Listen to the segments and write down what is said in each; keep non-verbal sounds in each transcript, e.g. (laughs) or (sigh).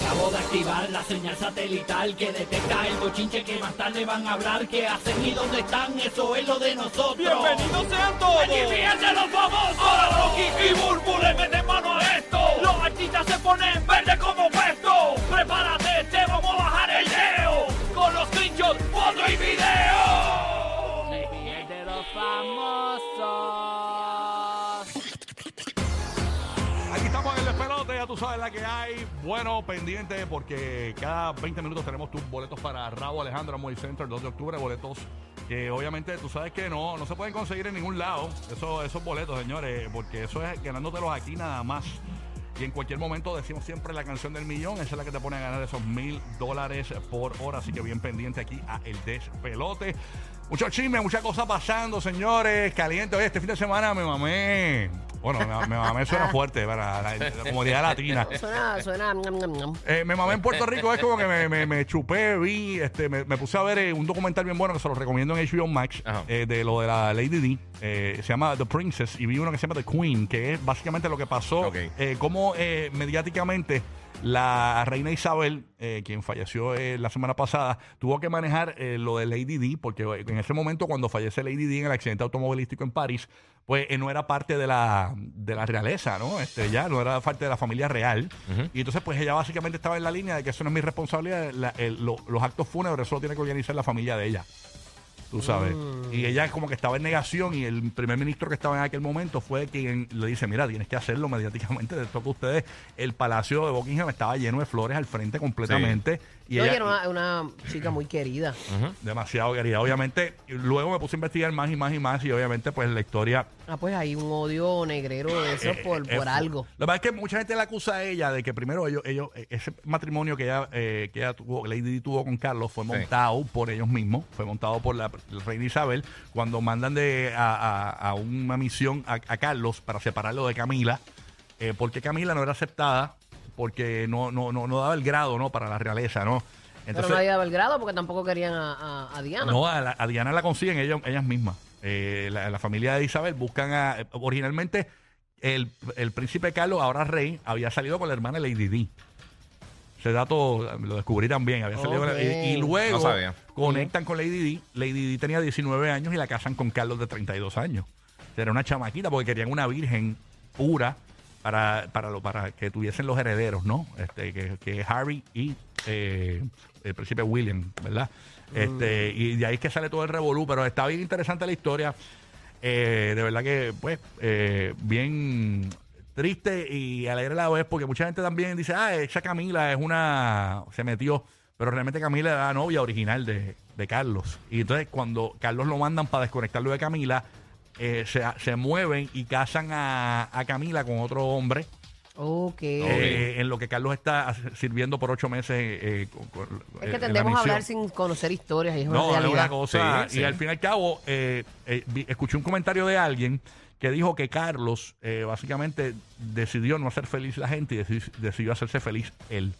Acabo de activar la señal satelital que detecta el bochinche que más tarde van a hablar. ¿Qué hacen y dónde están? Eso es lo de nosotros. ¡Bienvenidos sean todos! ¡Aquí fíjense los famosos! Ahora Rocky y Burbu le meten mano a esto. Los artistas se ponen verde como puesto. Prepárate, te sabes la que hay. Bueno, pendiente porque cada 20 minutos tenemos tus boletos para Rabo Alejandro Amway Center, 2 de octubre, boletos que obviamente tú sabes que no, no se pueden conseguir en ningún lado, eso, esos boletos, señores, porque eso es ganándotelos aquí nada más. Y en cualquier momento decimos siempre la canción del millón, esa es la que te pone a ganar esos mil dólares por hora, así que bien pendiente aquí a El Despelote. Mucho chisme, mucha cosa pasando, señores. Caliente. Oye, este fin de semana me mamé. Bueno, me, me mamé suena (laughs) fuerte para la, la comodidad latina. (laughs) Suena, suena. Eh, me mamé en Puerto Rico, es como que me, me, me chupé, vi, este, me, me puse a ver eh, un documental bien bueno que se lo recomiendo en HBO Max, Ajá. eh, de lo de la Lady D, eh, se llama The Princess, y vi uno que se llama The Queen, que es básicamente lo que pasó, Ok. eh, cómo eh, mediáticamente la reina Isabel, eh, quien falleció eh, la semana pasada, tuvo que manejar eh, lo de Lady D, porque eh, en ese momento cuando fallece Lady D en el accidente automovilístico en París, pues no era parte de la, de la realeza, ¿no? Este, ya no era parte de la familia real. Y entonces, pues ella básicamente estaba en la línea de que eso no es mi responsabilidad, la- el- lo- los actos fúnebres eso lo tiene que organizar la familia de ella. Tú sabes. Y ella como que estaba en negación y el primer ministro que estaba en aquel momento fue quien le dice, mira, tienes que hacerlo mediáticamente. De toca ustedes, el palacio de Buckingham estaba lleno de flores al frente completamente. Y No, ella, era una, una chica muy querida. demasiado querida. Obviamente, luego me puse a investigar más y más y más y obviamente pues la historia Ah, pues hay un odio negrero de eso eh, por, eh, por fu- algo. Lo que pasa es que mucha gente la acusa a ella de que primero ellos, ellos eh, ese matrimonio que ella, eh, que ella tuvo, Lady tuvo con Carlos fue Sí. montado por ellos mismos, fue montado por la, la reina Isabel cuando mandan de a, a- a una misión a, a Carlos para separarlo de Camila, eh, porque Camila no era aceptada, porque no, no, no, no daba el grado no para la realeza, ¿no? Pero no había dado el grado porque tampoco querían a, a- a Diana. no, a, la- a Diana la consiguen ellos, ellas mismas. Eh, la, la familia de Isabel buscan a. Originalmente, el, el príncipe Carlos, ahora rey, había salido con la hermana Lady Di. Ese dato lo descubrí también. Había salido con la- y, y luego No conectan con Lady Di. Lady Di tenía 19 años y la casan con Carlos de 32 años. Era una chamaquita porque querían una virgen pura para, para, lo, para que tuviesen los herederos, ¿no? Este, que, que Harry y eh, el príncipe William, ¿verdad? Este, y de ahí es que sale todo el revolú, pero está bien interesante la historia. Eh, de verdad que, pues, eh, bien triste y alegre la vez, porque mucha gente también dice, ah, esa Camila es una. se metió. Pero realmente Camila era la novia original de, de Carlos. Y entonces, cuando Carlos lo mandan para desconectarlo de Camila, eh, se, se mueven y casan a, a Camila con otro hombre. Ok. eh, en lo que Carlos está sirviendo por ocho meses. eh, con- con- es en que la tendemos a misión. hablar sin conocer historias y es una No, es realidad. una cosa. Sí, y sí. al fin y al cabo, eh, eh, vi- escuché un comentario de alguien que dijo que Carlos eh, básicamente decidió no hacer feliz la gente y deci- decidió hacerse feliz él.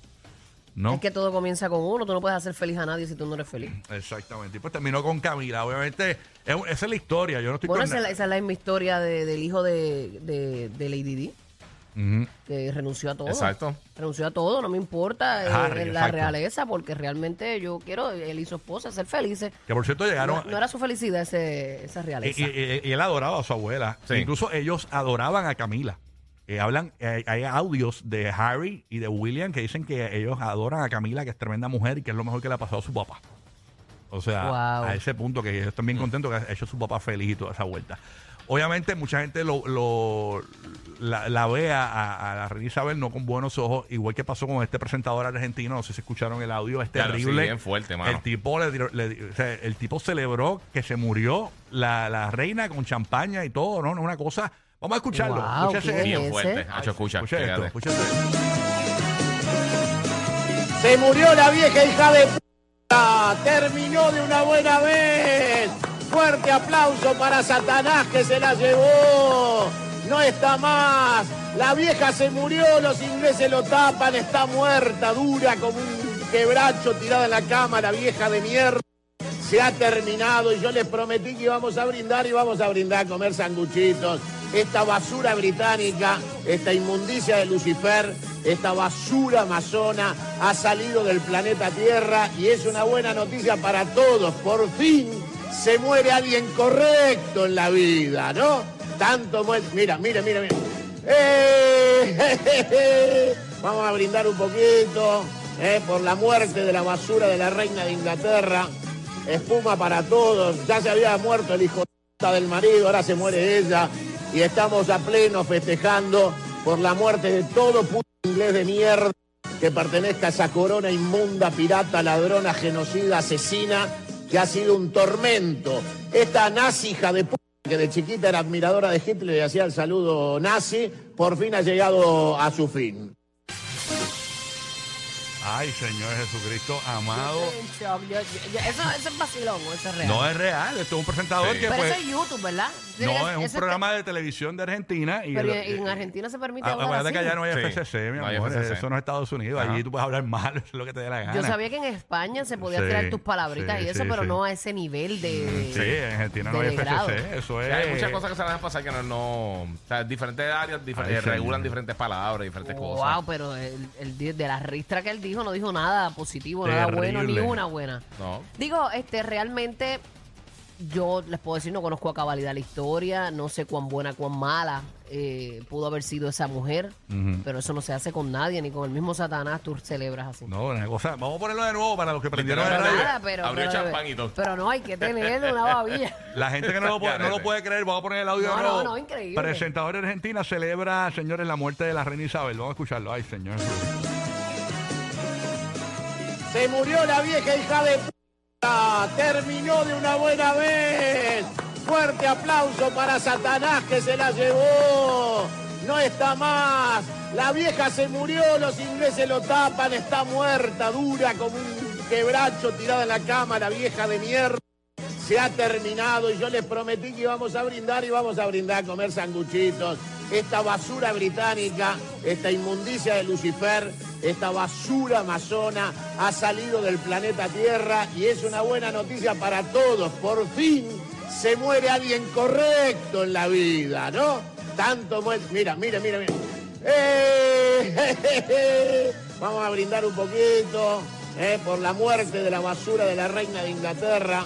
¿No? Es que todo comienza con uno. Tú no puedes hacer feliz a nadie si tú no eres feliz. Exactamente. Y pues terminó con Camila. Obviamente, es- esa es la historia. Yo no estoy Bueno, con esa es, la, na- esa es la misma historia de- del hijo de, de, de Lady Di, Ujú. que renunció a todo. Exacto. Renunció a todo, no me importa eh, Harry, la exacto. realeza, porque realmente yo quiero, él y su esposa, ser felices. Que por cierto llegaron. No, no era su felicidad ese, esa y, realeza. y- y- y él adoraba a su abuela. Sí. Incluso ellos adoraban a Camila. Eh, hablan, eh, hay audios de Harry y de William que dicen que ellos adoran a Camila, que es tremenda mujer y que es lo mejor que le ha pasado a su papá. O sea, Wow. a ese punto que ellos están bien contentos que ha hecho su papá feliz y toda esa vuelta. Obviamente, mucha gente lo, lo- la, la ve a, a- a la reina Isabel no con buenos ojos, igual que pasó con este presentador argentino. No sé si escucharon el audio, es Claro, sí, terrible. bien fuerte, mano. El tipo, le, le- o sea, el tipo celebró que se murió la, la reina con champaña y todo, ¿no? No es una cosa. Vamos a escucharlo. Wow, Escúchese ¿quién esto. Bien ese? fuerte. Hacho, escucha. Escuche esto, fíjate. escuche esto. Se murió la vieja hija de puta. Terminó de una buena vez. Fuerte aplauso para Satanás que se la llevó. No está más. La vieja se murió, los ingleses lo tapan, está muerta, dura como un quebracho tirada en la cama, la vieja de mierda. Se ha terminado y yo les prometí que íbamos a brindar y vamos a brindar a comer sanguchitos. Esta basura británica, esta inmundicia de Lucifer, esta basura amazona ha salido del planeta Tierra y es una buena noticia para todos. Por fin se muere alguien correcto en la vida, ¿no? Tanto muere. Mira, mira, mira, mira. ¡Eh! (laughs) Vamos a brindar un poquito eh, por la muerte de la basura de la reina de Inglaterra. Espuma para todos. Ya se había muerto el hijo del marido, ahora se muere ella. Y estamos a pleno festejando por la muerte de todo puto inglés de mierda que pertenezca a esa corona inmunda, pirata, ladrona, genocida, asesina, que ha sido un tormento. Esta nazi hija de puta que de chiquita era admiradora de Hitler y hacía el saludo nazi, por fin ha llegado a su fin. Ay, Señor Jesucristo, amado. Yo estoy en shock. Yo- yo- yo- eso, eso es vacilón, o eso es real. No es real, esto es un presentador Sí. que pero pues. eso es YouTube, ¿verdad? No, es un Ese- programa de televisión de Argentina. Y Pero el- en en Argentina se permite Ah, hablar Acuérdate así. que allá no hay Sí, FCC, mi no hay amor. FCC. Eso no es Estados Unidos. Ajá. Allí tú puedes hablar mal, eso es (laughs) lo que te dé la gana. Yo sabía que en España se podía Sí, tirar tus palabritas sí, y eso, sí, pero sí. no a ese nivel de... Sí, en Argentina no hay. FCC. Eso es. Hay muchas cosas que se van a pasar que no, no o sea, diferentes áreas difer- Ay, eh, regulan señor. diferentes palabras, diferentes Wow, cosas. pero el, el di- de la ristra que él dijo no dijo nada positivo, nada bueno, ni Terrible. una buena. No. Digo, este, realmente yo les puedo decir, no conozco a cabalidad la historia, no sé cuán buena, cuán mala eh, pudo haber sido esa mujer, Ujú. pero eso no se hace con nadie, ni con el mismo Satanás tú celebras así. No, una cosa. Vamos a ponerlo de nuevo para los que prendieron el Literal, radio. Nada, pero, Abrió pero, champán y todo. pero no hay que tener una babilla. (laughs) La gente que no lo, puede, no lo puede creer, vamos a poner el audio No, de no, nuevo. no, increíble. Presentador de Argentina celebra, señores, la muerte de la reina Isabel. Vamos a escucharlo. Ay, señor. Se murió la vieja hija de puta. Terminó de una buena vez. Fuerte aplauso para Satanás que se la llevó. No está más. La vieja se murió, los ingleses lo tapan, está muerta, dura como un quebracho tirada en la cama, la vieja de mierda. Se ha terminado y yo les prometí que íbamos a brindar y vamos a brindar a comer sanguchitos. Esta basura británica, esta inmundicia de Lucifer, esta basura amazona ha salido del planeta Tierra y es una buena noticia para todos. Por fin se muere alguien correcto en la vida, ¿no? Tanto muere. Mira, mira, mira, mira. ¡Eh! (laughs) Vamos a brindar un poquito eh, por la muerte de la basura de la reina de Inglaterra.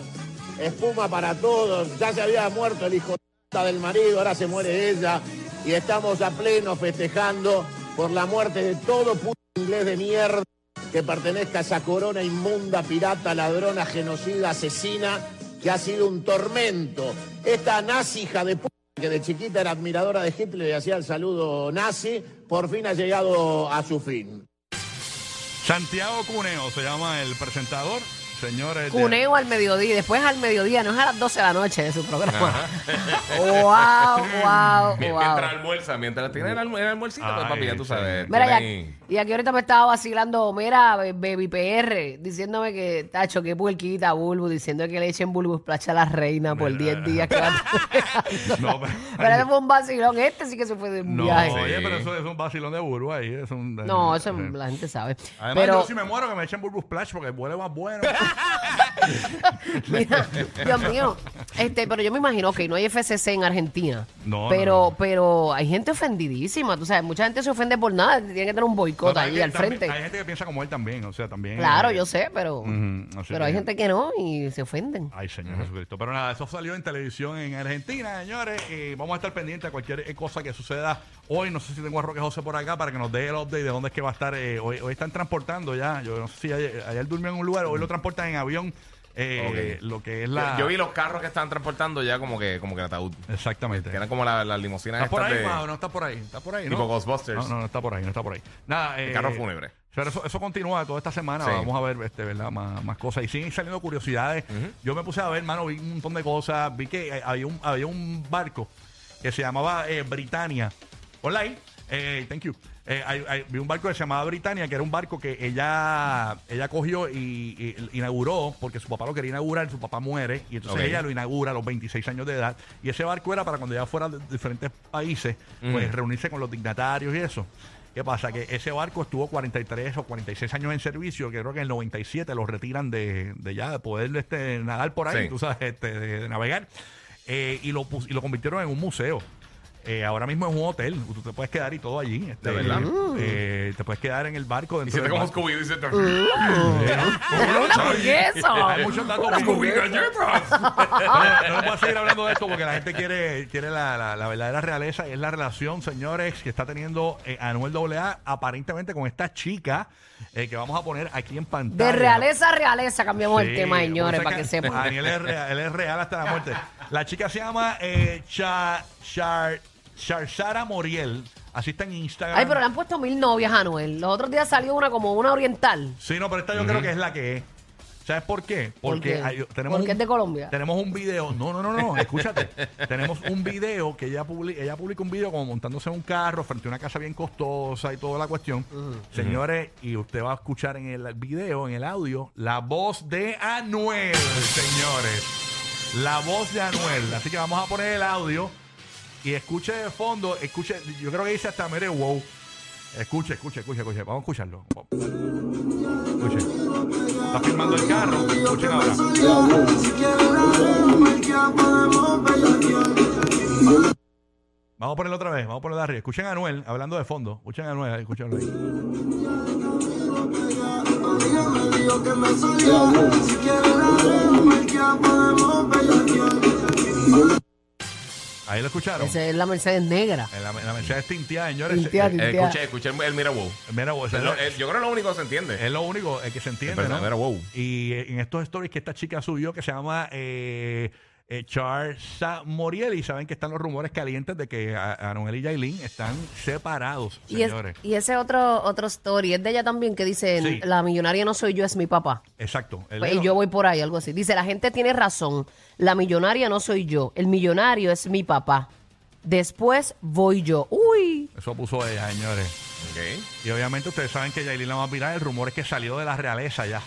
Espuma para todos. Ya se había muerto el hijo del marido, ahora se muere ella. Y estamos a pleno festejando por la muerte de todo puto inglés de mierda que pertenezca a esa corona inmunda, pirata, ladrona, genocida, asesina, que ha sido un tormento. Esta nazi hija de puta que de chiquita era admiradora de Hitler y hacía el saludo nazi, por fin ha llegado a su fin. Santiago Cuneo se llama el presentador. Señores. de- Cuneo al mediodía, después al mediodía, no es a las 12 de la noche de su programa. wow, wow, (laughs) Mien- wow. Mientras almuerza, mientras tiene el, almu- el almuercito, pues papi, ya tú sabes. Mira, ya, y aquí ahorita me estaba vacilando, mira, Baby PR, diciéndome que, tacho, que puerquita, Bulbu, diciendo que le echen Bulbu Splash a la reina por Mira. 10 días que va a (laughs) (laughs) No, pero- Pero ese fue un vacilón, este sí que se fue de un No, viaje. oye, Sí. pero eso es un vacilón de burbu ahí. Es un, No, eso sí. la gente sabe. Además, pero, yo si me muero que me echen Burbu Splash porque huele más bueno. (laughs) mira, Dios mío, este, pero yo me imagino que no hay FCC en Argentina. No, pero, no, no. pero hay gente ofendidísima, tú sabes, mucha gente se ofende por nada, tiene que tener un boicot No, ahí al también- frente. Hay gente que piensa como él también, o sea, también. Claro, eh, yo sé, pero, pero hay gente que no y se ofenden. Ay, Señor Jesucristo. Pero nada, eso salió en televisión en Argentina, señores. Y vamos a estar pendientes a cualquier eh, cosa que suceda hoy. No sé si tengo a Roque José por acá para que nos dé el update de dónde es que va a estar. eh, hoy, hoy están transportando ya. Yo no sé si ayer, ayer durmió en un lugar, hoy lo transportan en avión. eh, Ok. Lo que es la. yo vi los carros que estaban transportando ya como que como que ataúd. Exactamente. Que eran como la- las limusinas ¿Está por estas ahí, de? No está por ahí. Está por ahí, ¿no? tipo Ghostbusters. No, no, no está por ahí, no está por ahí. Nada, El eh, carro fúnebre. Pero eso, eso continúa toda esta semana. Sí. Vamos a ver, este, ¿verdad? Más, más cosas. Y siguen saliendo curiosidades. Yo me puse a ver, hermano, vi un montón de cosas. Vi que eh, había un, había un barco que se llamaba eh, Britannia. Online. Eh, thank you. Eh, hay- hay- vi un barco que se llamaba Britannia, que era un barco que ella ella cogió y, y inauguró, porque su papá lo quería inaugurar, su papá muere, y entonces Ok. ella lo inaugura a los 26 años de edad. Y ese barco era para cuando ella fuera de diferentes países, pues Mm. reunirse con los dignatarios y eso. ¿Qué pasa? Que ese barco estuvo 43 o 46 años en servicio, que creo que en el 97 lo retiran de, de ya, de poder este, nadar por ahí, Sí. tú sabes, este, de, de navegar, eh, y, lo, pus- y lo convirtieron en un museo. Eh, ahora mismo es un hotel, tú te puedes quedar y todo allí. este, ¿De verdad? eh, te puedes quedar en el barco. Y Dentro siente del como barco. Scooby dice. ¿Por qué eso? Hay muchos datos Scooby curiosos. galletas. No, no puedo seguir hablando de esto porque la gente quiere, quiere la, la- la verdadera realeza y es la relación, señores, que está teniendo eh, Anuel AA aparentemente con esta chica eh, que vamos a poner aquí en pantalla. De realeza a realeza cambiamos el tema, señores, para que sepan. Daniel es real, él es real hasta la muerte. La chica se llama eh, Cha- Char, Charsara Moriel. Así está en Instagram. Ay, pero le han puesto mil novias a Noel. Los otros días salió una como una oriental. Sí, no, pero esta yo creo que es la que es. ¿Sabes por qué? ¿Por Porque qué? hay- tenemos Porque es de Colombia. Tenemos un video. No, no, no, no. Escúchate. (laughs) tenemos un video que ella publica, ella publica un video como montándose en un carro frente a una casa bien costosa y toda la cuestión. Señores, y usted va a escuchar en el video, en el audio, la voz de Anuel, señores. La voz de Anuel. Así que vamos a poner el audio y escuche de fondo, escuche, yo creo que dice hasta mere wow. Escuche, escuche, escuche, escuche. Vamos a escucharlo. Escuche. Está filmando el carro. Escuchen ahora. Vamos a ponerlo otra vez. Vamos a ponerlo arriba. Escuchen a Anuel hablando de fondo. Escuchen a Anuel. Escuchenlo ahí. Ahí lo escucharon. Esa es la Mercedes negra. En la, en la Mercedes tinteada, señores. Tinteada, Eh, Eh, tinteada. Escuché, escuché el, el mira wow. Mira, o sea, Es lo- es- yo creo que es lo único que se entiende. Es lo único eh, que se entiende, wow. Y eh, en estos stories que esta chica subió, que se llama eh, eh, Charsa Moriel, y saben que están los rumores calientes de que a- Anuel y Yailin están separados, Y, es- señores. y ese otro otro story es de ella también que dice, Sí. la millonaria no soy yo, es mi papá. Exacto. Él Pues, es y yo voy por ahí, algo así. Dice, la gente tiene razón, la millonaria no soy yo, el millonario es mi papá. Después voy yo. Uy, Eso puso ella, señores. Ok. Y obviamente ustedes saben que Yailin la va a mirar. El rumor es que salió de la realeza ya,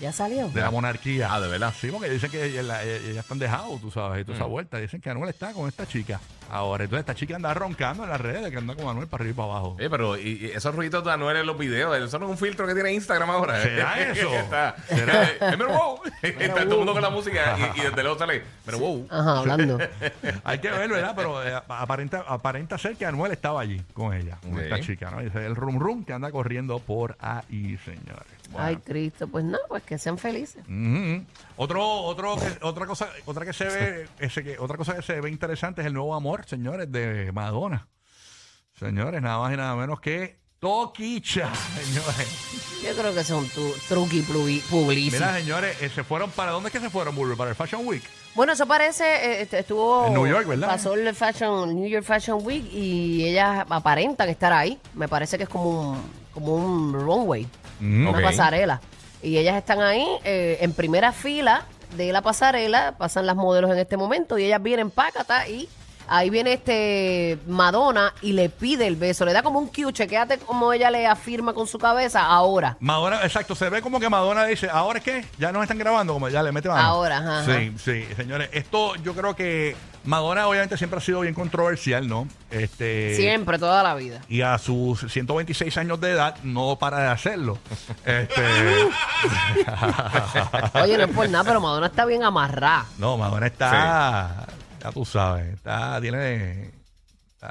ya salió. de la monarquía. Ah, ¿de verdad? Sí, porque dicen que ella están dejados, tú sabes, y toda esa Mm. vuelta. Dicen que Anuel está con esta chica. Ahora, entonces esta chica anda roncando en las redes, que anda con Anuel para arriba y para abajo. Oye, pero y, y esos ruiditos de Anuel en los videos, eso no es un filtro que tiene Instagram ahora. ¿Será (laughs) eso? Está, ¿Será? Eh, pero wow. (laughs) Está todo el mundo con la música y, y desde luego sale, pero wow. Ajá, hablando. (laughs) Hay que ver, ¿verdad? Pero eh, aparenta, aparenta ser que Anuel estaba allí con ella, con esta chica, ¿no? El rum rum que anda corriendo por ahí, señores. Bueno. Ay, Cristo, pues no, pues que sean felices. Otro, otro, que- otra cosa, otra que se ve, ese que, otra cosa que se ve interesante es el nuevo amor, señores, de Madonna. Señores, nada más y nada menos que Toquicha, (laughs) señores. Yo creo que son tu, truqui publici. Mira, señores, eh, se fueron para dónde es que se fueron, Bulber? Para el Fashion Week. Bueno, eso parece, eh, este, estuvo... En New York, ¿verdad? Pasó el Fashion, New York Fashion Week y ellas aparentan estar ahí. Me parece que es como un, como un runway, Mm, una pasarela. Y ellas están ahí eh, en primera fila de la pasarela, pasan las modelos en este momento y ellas vienen pácata y ahí viene este Madonna y le pide el beso, le da como un cue, chequéate como ella le afirma con su cabeza ahora. Madonna, exacto, se ve como que Madonna dice, ¿ahora es qué? Ya nos están grabando, como ya le mete mano. Ahora, ajá, Sí, sí, señores, esto yo creo que Madonna obviamente siempre ha sido bien controversial, ¿no? Este, Siempre, toda la vida. Y a sus 126 años de edad no para de hacerlo. (laughs) Este, Oye, no es por nada, pero Madonna está bien amarrada. no, Madonna está, ya tú sabes, está, tiene... está-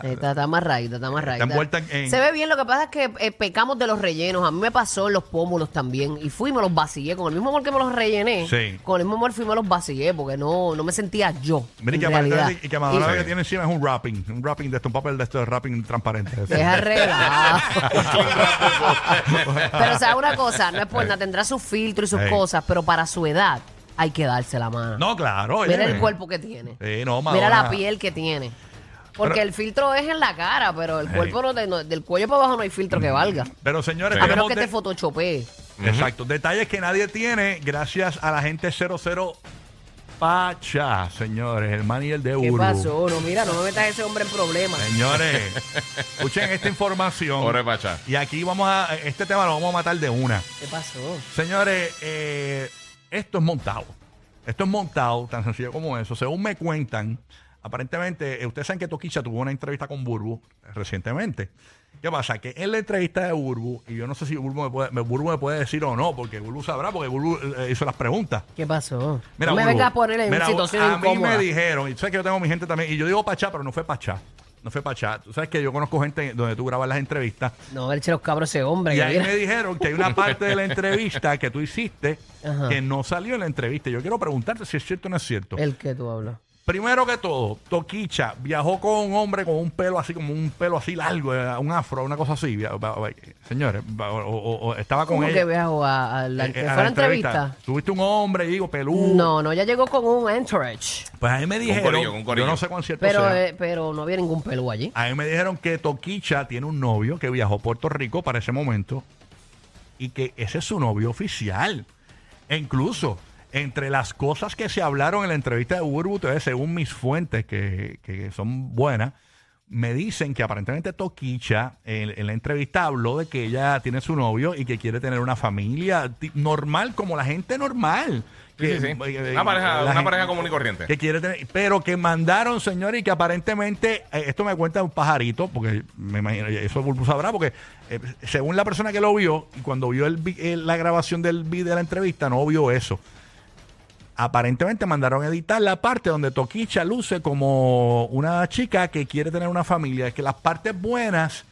Está, está amarradita, está amarradita. Está envuelta en- Se ve bien, lo que pasa es que eh, pecamos de los rellenos. A mí me pasó en los pómulos también. Y fui y me los vacillé. Con el mismo amor que me los rellené, Sí. con el mismo amor fui y me los vacillé porque no, no me sentía yo. Mira, y en que, realidad. y que lo que tiene encima es un wrapping, un wrapping de esto, un papel de esto de wrapping transparente. Deja relajo. (laughs) pero, o sea, una cosa, no es por nada, tendrá sus filtros y sus Ey. cosas, pero para su edad hay que darse la mano. No, claro. Mira el cuerpo que tiene. Sí, no, Mira la piel que tiene. Porque Pero- el filtro es en la cara, pero el cuerpo no, te- no- del cuello para abajo no hay filtro que valga. Pero señores, A menos tenemos que de- te photoshopee. Exacto. Detalles que nadie tiene gracias a la gente 00 Pacha, señores. El man y el de ¿Qué pasó? No, mira, no me metas a ese hombre en problemas. Señores, (laughs) escuchen esta información. Pobre Pacha. Y aquí vamos a. Este tema lo vamos a matar de una. ¿Qué pasó? Señores, eh, esto es montado. Esto es montado, tan sencillo como eso. Según me cuentan, aparentemente, eh, ustedes saben que Toquicha tuvo una entrevista con Burbu eh, recientemente. ¿Qué pasa? Que en la entrevista de Burbu, y yo no sé si Burbu me puede, me- Burbu me puede decir o no, porque Burbu sabrá, porque Burbu eh, hizo las preguntas. ¿Qué pasó? Mira, no me Burbu, vengas a poner en mira, situación a mí me dijeron, y tú sabes que yo tengo mi gente también, y yo digo Pachá, pero no fue Pachá. No fue Pachá. Tú sabes que yo conozco gente donde tú grabas las entrevistas. No, él los cabros ese hombre. Y ahí me dijeron que hay una (laughs) parte de la entrevista que tú hiciste Ajá. que no salió en la entrevista. Yo quiero preguntarte si es cierto o no es cierto. El que tú hablas. Primero que todo, Toquicha viajó con un hombre con un pelo así, como un pelo así largo, eh, un afro, una cosa así. Señores, o, o- o estaba con ¿Cómo ella. que viajó a, a la, eh, a fue la la entrevista? Tuviste un hombre, digo, peludo. No, no, ya llegó con un entourage. Pues a mí me dijeron, corillo, con corillo. yo no sé cuán cierto Pero, sea. eh, pero no había ningún pelo allí. A mí me dijeron que Toquicha tiene un novio que viajó a Puerto Rico para ese momento y que ese es su novio oficial. E incluso, entre las cosas que se hablaron en la entrevista de Burbu según mis fuentes, que, que son buenas, me dicen que aparentemente Toquicha en, en la entrevista habló de que ella tiene su novio y que quiere tener una familia normal, como la gente normal. Sí, Que- sí, sí. eh, Una pareja, una gente- pareja común y corriente. que quiere tener, pero que mandaron, señores, y que aparentemente, eh, esto me cuenta un pajarito, porque me imagino, eso Bulbu sabrá, porque eh, según la persona que lo vio, y cuando vio el, eh, la grabación del video de la entrevista, no vio eso. Aparentemente mandaron a editar la parte donde Toquicha luce como una chica que quiere tener una familia. Es que las partes buenas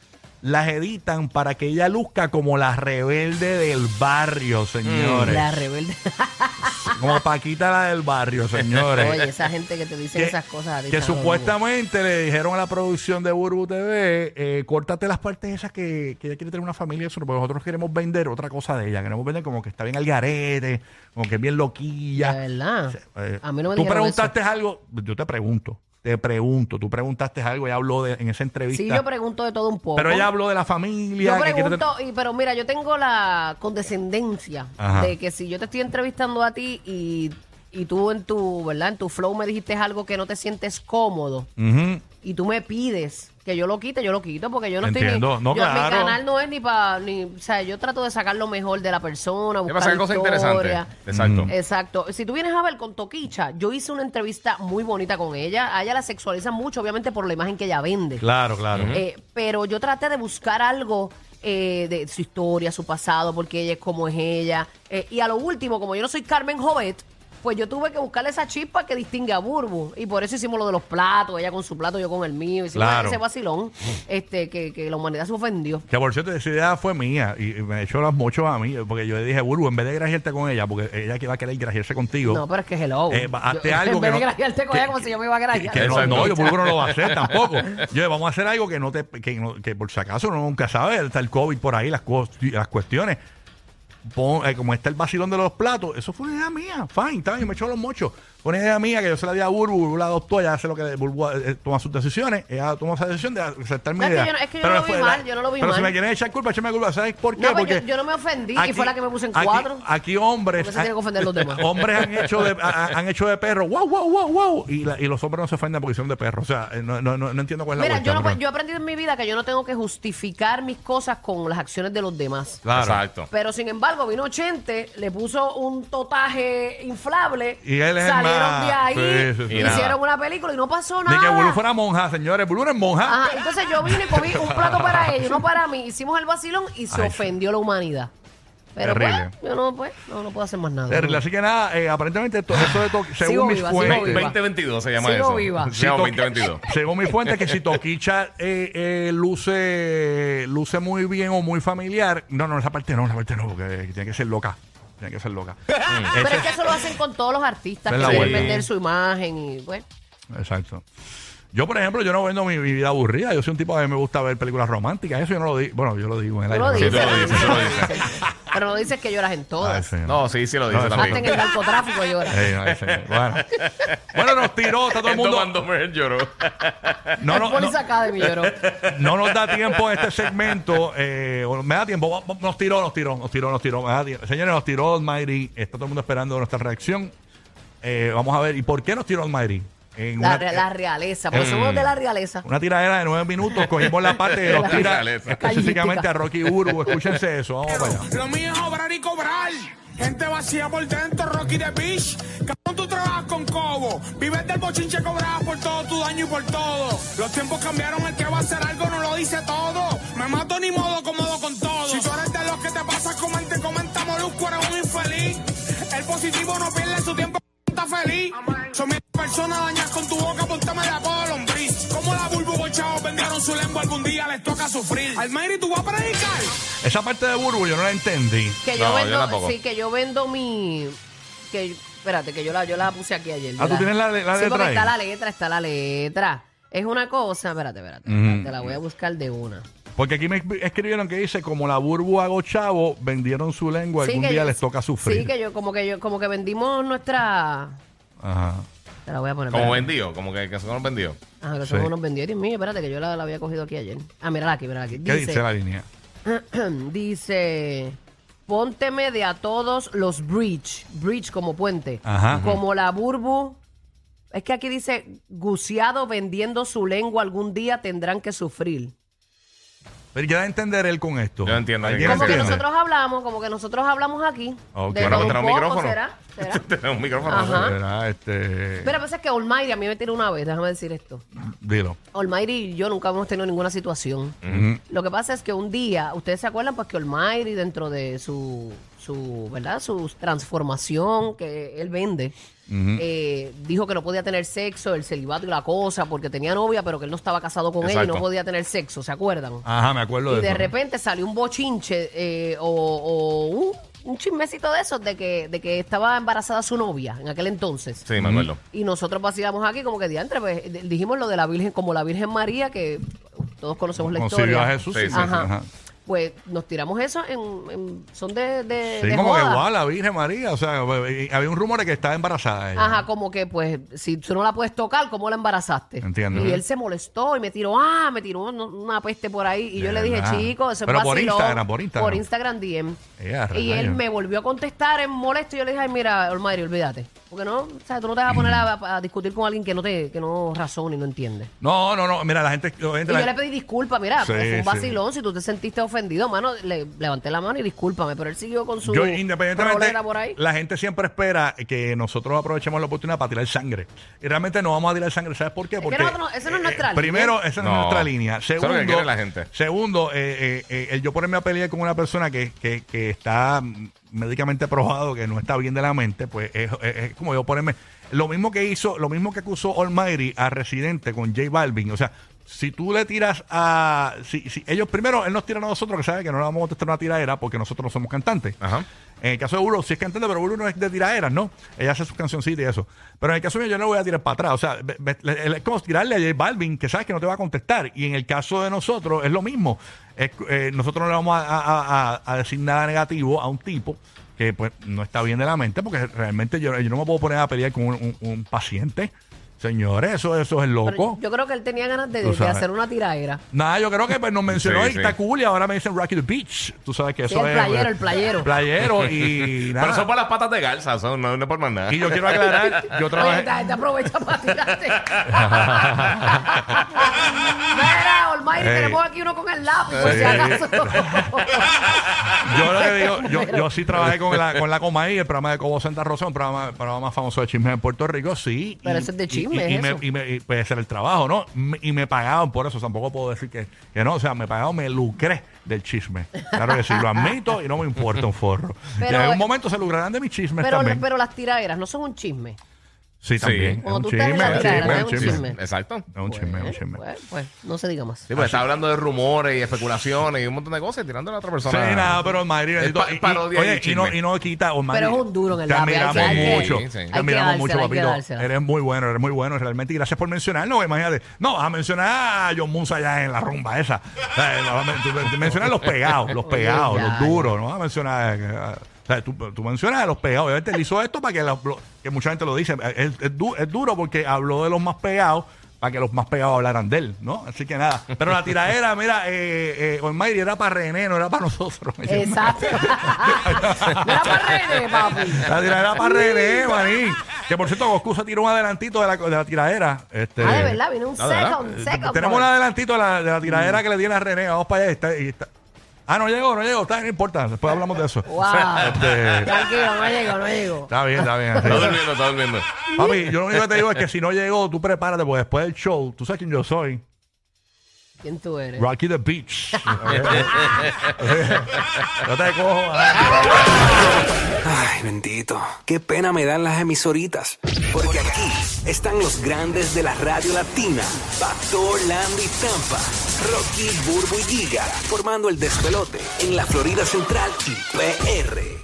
las editan para que ella luzca como la rebelde del barrio, señores. La rebelde. (laughs) Como Paquita la del barrio, señores. Oye, esa gente que te dice que, esas cosas. a que supuestamente le dijeron a la producción de Burbu TV, eh, córtate las partes esas que, que ella quiere tener una familia, eso, porque nosotros queremos vender otra cosa de ella, queremos vender como que está bien al garete, como que es bien loquilla. De verdad. Eh, A mí no me Tú preguntaste algo, yo te pregunto, te pregunto, tú preguntaste algo, ella habló de, en esa entrevista. Sí, yo pregunto de todo un poco. pero ella habló de la familia. Yo que quiere pregunto, y, pero mira, yo tengo la condescendencia Ajá. de que si yo te estoy entrevistando a ti y, y tú en tu, ¿verdad? En tu flow me dijiste algo que no te sientes cómodo Ujú. Y tú me pides que yo lo quite, yo lo quito porque yo no Entiendo. estoy ni, No, yo- mi claro. canal no es ni para ni, o sea, yo trato de sacar lo mejor de la persona, ¿Qué buscar pasa? ¿Qué cosa historia. interesante? Exacto. Mm. Exacto. Si tú vienes a ver con Toquicha, yo hice una entrevista muy bonita con ella. A ella la sexualizan mucho, obviamente, por la imagen que ella vende. Claro, claro. Eh, pero yo traté de buscar algo eh, de su historia, su pasado, porque ella es como es ella. Eh, y a lo último, como yo no soy Carmen Jovet, pues yo tuve que buscarle esa chispa que distingue a Burbu. Y por eso hicimos lo de los platos, ella con su plato, yo con el mío. Hicimos Claro. ese vacilón este, que, que la humanidad se ofendió. Que por cierto, esa idea fue mía y, y me echó las mochos a mí, porque yo le dije, Burbu, en vez de grajearte con ella, porque ella que va a querer grajearse contigo. No, pero es que hello. Eh, va- hazte Yo- algo en vez que de no- grajearte con que- ella como si yo me iba a grajear. que no, no, yo Burbu no lo va a hacer (laughs) tampoco. Yo, vamos a hacer algo que no te, que, no- que por si acaso uno nunca sabe, está el COVID por ahí, las, cos- las cuestiones. Eh, como está el vacilón de los platos, eso fue una idea mía, fine, está bien, me echó los mochos. Una idea mía que yo se la di a Burbu, Burbu la adoptó, ella hace lo que Burbu eh, toma sus decisiones, ella tomó esa decisión de aceptar mi No, es que idea. yo no- es que yo Pero no lo vi mal, yo no lo vi Pero si mal. me quieren echar culpa, échame culpa, ¿sabes por qué? No, pero yo, Porque yo no me ofendí y fue la que me puse en aquí- cuatro. Aquí, hombres. ¿Por qué se tienen que ofender los demás? (laughs) Hombres han hecho de, ha- han hecho de perro, wow, wow, wow, wow. Y, la- y los hombres no se ofenden porque son de perro. O sea, eh, no, no, no, no entiendo cuál es Mira, la yo, vuelta. no, pero- yo he aprendido en mi vida que yo no tengo que justificar mis cosas con las acciones de los demás. Claro. Exacto. Pero sin embargo, vino Chente, le puso un totaje inflable, Y él es el salieron más- de ahí, sí, sí, sí. Y hicieron nada. una película y no pasó Ni que nada. Bulu fuera monja, señores. Bulu no es monja. Ajá, entonces yo vine y cogí un plato para ella, uno para mí, hicimos el vacilón y se Ay, ofendió la humanidad. Pero Terrible. pues, yo no, pues, no, no puedo hacer más nada. Terrible. Así que nada, eh, aparentemente esto, eso de to- según mis viva, sigo fuentes. viva. 2022 se llama Sigo eso. viva. Se llama to- 2022. Según mi fuente, que si Toquicha eh, eh, luce, luce muy bien o muy familiar. No, no, esa parte no, esa parte no, porque tiene que ser loca. Tiene que ser loca. (laughs) Pero es que eso lo hacen con todos los artistas Es que la quieren vuelta. vender su imagen y pues. Exacto. Yo, por ejemplo, yo no vendo mi, mi vida aburrida. Yo soy un tipo que me gusta ver películas románticas. Eso yo no lo digo. Bueno, yo lo digo en el Tú aire. lo dices, tú lo dices, tú lo dices. (laughs) Pero no dices que lloras en Ay, todas. señor. No, sí, sí lo dice Hasta en también. el narcotráfico lloras. Ey, ay, señor. Bueno. Bueno, nos tiró, está todo el mundo. Tomando Mer lloró. No, no, no, Police Academy lloró. no nos da tiempo en este segmento. eh, o me da tiempo. Va- va- Nos tiró, nos tiró, nos tiró, nos tiró. me da tiempo. Señores, nos tiró Almighty. Está todo el mundo esperando nuestra reacción. Eh, vamos a ver. ¿Y por qué nos tiró Almighty? En La, una, re- la realeza, porque Mm. somos de la realeza. una tiradera de nueve minutos. Cogimos la parte de (laughs) los La tira realeza. específicamente a Rocky Urbu. Escúchense eso. Vamos para allá. Lo mío es obrar y cobrar. Gente vacía por dentro, Rocky de Beach. Cabrón, tú tú trabajas con Cobo. Vives del bochinche cobrado por todo tu daño y por todo. Los tiempos cambiaron, el que va a hacer algo no lo dice todo. Me mato ni modo, cómodo con todo. Si tú eres de los que te pasas, comente, comenta, molusco, eres un infeliz. El positivo no pierde su tiempo, está feliz. Son mil personas dañas con tu boca, póntame de apodo lombriz. Como la bulbo chavos vendieron su lengua, algún día les toca sufrir. Almayri, ¿tú vas a predicar? Esa parte de Burbu yo no la entendí. Que yo No, yo vendo, tampoco. sí, que yo vendo mi. Que, espérate, que yo la, yo la puse aquí ayer. Ah, ¿tú ¿verdad? tienes la- la sí, letra porque ahí? está la letra, está la letra. Es una cosa, espérate, espérate. Te la voy a buscar de una. Porque aquí me escribieron que dice, como la Burbu hago chavo, vendieron su lengua, Sí, algún que día yo- les toca sufrir. Sí, que yo, como que yo, como que vendimos nuestra. Ajá. Te la voy a poner. Como espérate. vendido, como que, que son unos vendidos. Ah, que Sí. somos unos vendidos. Dios mío, espérate, que yo la, la había cogido aquí ayer. Ah, mírala aquí, mírala aquí. ¿Qué dice la línea? (clears throat) dice, pónteme de a todos los bridge, bridge como puente, Ajá. como la burbu. Es que aquí dice, guciado vendiendo su lengua algún día tendrán que sufrir. Pero ya de entender él con esto. Yo entiendo, ¿Alguien yo Como que entiende? nosotros hablamos, como que nosotros hablamos aquí. Ok. De Bueno, pues un micrófono. ¿será? (laughs) ¿Será? Tenemos un micrófono. Ajá. Verá, este, Pero pasa que Olmairi a mí me tiró una vez, déjame decir esto. Dilo. Olmairi y yo nunca hemos tenido ninguna situación. Ujú. Lo que pasa es que un día, ustedes se acuerdan pues que Olmairi dentro de su, su ¿verdad? Su transformación que él vende, eh, dijo que no podía tener sexo, el celibato y la cosa, porque tenía novia, pero que él no estaba casado con ella y Exacto. no podía tener sexo, ¿se acuerdan? Ajá, me acuerdo y de, de eso. repente salió un bochinche eh, o, o un, un chismecito de esos de que, de que estaba embarazada su novia en aquel entonces. Sí, me acuerdo. Y nosotros vacilamos aquí como que diantre, pues dijimos lo de la Virgen, como la Virgen María, que todos conocemos la historia. a Jesús. Sí, sí, Ajá. ajá. Pues nos tiramos eso en, en- son de, de, Sí, de como que igual la Virgen María. O sea, había un rumor de que estaba embarazada ella. Ajá, como que pues si tú no la puedes tocar, ¿cómo la embarazaste? Entiendo. Y él se molestó y me tiró, ah, me tiró un- una peste por ahí. Y yo le dije, chico, eso es Pero por vacilón". Instagram, por Instagram. Por Instagram DM. Eh, a y él me volvió a contestar en molesto y yo le dije, ay, mira, Olmairi, olvídate. Porque no, o sea, tú no te vas a poner a, a discutir con alguien que no te que no razona y no entiende. No, no, no. Mira, la gente. la gente- Y yo le pedí disculpas, mira, Sí, fue un sí. vacilón, si tú te sentiste ofendido, mano, le levanté la mano y discúlpame, pero él siguió con su Yo, independientemente, rolera por ahí. la gente siempre espera que nosotros aprovechemos la oportunidad para tirar sangre. Y realmente no vamos a tirar sangre. ¿Sabes por qué? que Porque no, no, esa no es nuestra línea. Primero, esa no, es nuestra línea. Es Segundo, que quiere la gente. segundo eh, eh, eh, el yo ponerme a pelear con una persona que, que, que está médicamente probado que no está bien de la mente, pues es, es- es como yo ponerme. Lo mismo que hizo, lo mismo que acusó Almighty a Residente con J Balvin. O sea, si tú le tiras a. Si, si ellos primero, él nos tira a nosotros, que sabe que no le vamos a contestar una tiradera porque nosotros no somos cantantes. Ajá. En el caso de Uro, sí es cantante, pero Uro no es de tiraderas, ¿no? Ella hace sus cancioncitas y eso. Pero en el caso mío, yo no le voy a tirar para atrás. O sea, es como tirarle a J Balvin, que sabes que no te va a contestar. Y en el caso de nosotros, es lo mismo. Es- eh, nosotros no le vamos a, a- a- a decir nada negativo a un tipo que pues no está bien de la mente, porque realmente yo, yo no me puedo poner a pelear con un, un- un paciente. Señores, eso, eso es Pero loco. yo creo que él tenía ganas de, Tú de sabes. hacer una tiraera. Nada, yo creo que pues, nos mencionó Sí, sí. cool y ahora me dicen Rocky the Beach. Tú sabes que Sí, eso el es. playero, el playero. Playero y (laughs) nada. Pero son por las patas de garza, son, no, no es por más nada. Y yo quiero aclarar, yo Oye, trabajé. esta gente aprovecha para tirarte. (laughs) Mira, Olmairi, Ey. tenemos aquí uno con el lápiz, por Sí. si acaso. (laughs) Yo lo que digo, yo, yo sí trabajé con la, con la Comay, el programa de Cobo Santa Rosa, un programa, el programa más famoso de chisme en Puerto Rico, sí. Pero y- eso es de y- chisme, Y, y es me, eso. y me- y, pues era el trabajo, ¿no? Me- Y me pagaban por eso, tampoco puedo decir que, que no, o sea, me pagaban, me lucré del chisme. Claro que sí, lo admito y no me importa un forro. (laughs) Pero, y en algún momento se lucrarán de mis chismes Pero, también. pero las tiraderas no son un chisme. Sí, también. Es un tú estás en chisme, la es un chisme, es es un un chisme. chisme. Exacto. Es un chisme, es un chisme. Pues, pues, no se diga más. Sí, pues está hablando de rumores y especulaciones y un montón de cosas y tirando a la otra Sí, persona. nada, pero Madrid Es pa- parodia oye, y y no, chisme. y no quita Pero es un duro en el Te lápiz, admiramos hay que- mucho Sí, sí. te que admiramos mucho dársela, hay que papito dársela. eres muy bueno eres muy bueno realmente y gracias por mencionarlo imagínate no vas a mencionar a John Musa allá en la rumba esa no men- tú- tú mencionas los pegados los (laughs) pegados ya, los duros no vas a mencionar eh, o sea, tú, tú mencionas a los pegados obviamente él hizo esto para que, los- lo- que mucha gente lo dice es, es du- es duro porque habló de los más pegados para que los más pegados hablaran de él, ¿no? Así que nada. Pero la tiradera, mira, eh, eh, Olmairi era para René, no era para nosotros. (laughs) Exacto. (laughs) Mira para René, papi. La tiradera para René, manín. Que por cierto, Goku se tiró un adelantito de la, de la tiradera. Este, Ah, de verdad, viene un second, eh, second. Tenemos un adelantito de la, de la tiradera que le tiene a René. Vamos para allá. y está- y está- Ah, no llegó, no llegó. Está, no importa. Después hablamos de eso. Wow. Este, Tranquilo, no llegó, no llegó. está bien, está bien. Está durmiendo, está durmiendo. Papi, yo lo único que te digo es que si no llegó, tú prepárate, porque después del show, tú sabes quién yo soy. ¿Quién tú eres? Rocky the Beach. (laughs) no te cojo. Ay, bendito. Qué pena me dan las emisoritas. Porque aquí están los grandes de la radio latina. Pastor, Landy, Tampa. Rocky, Burbu y Giga. Formando el despelote en la Florida Central y PR.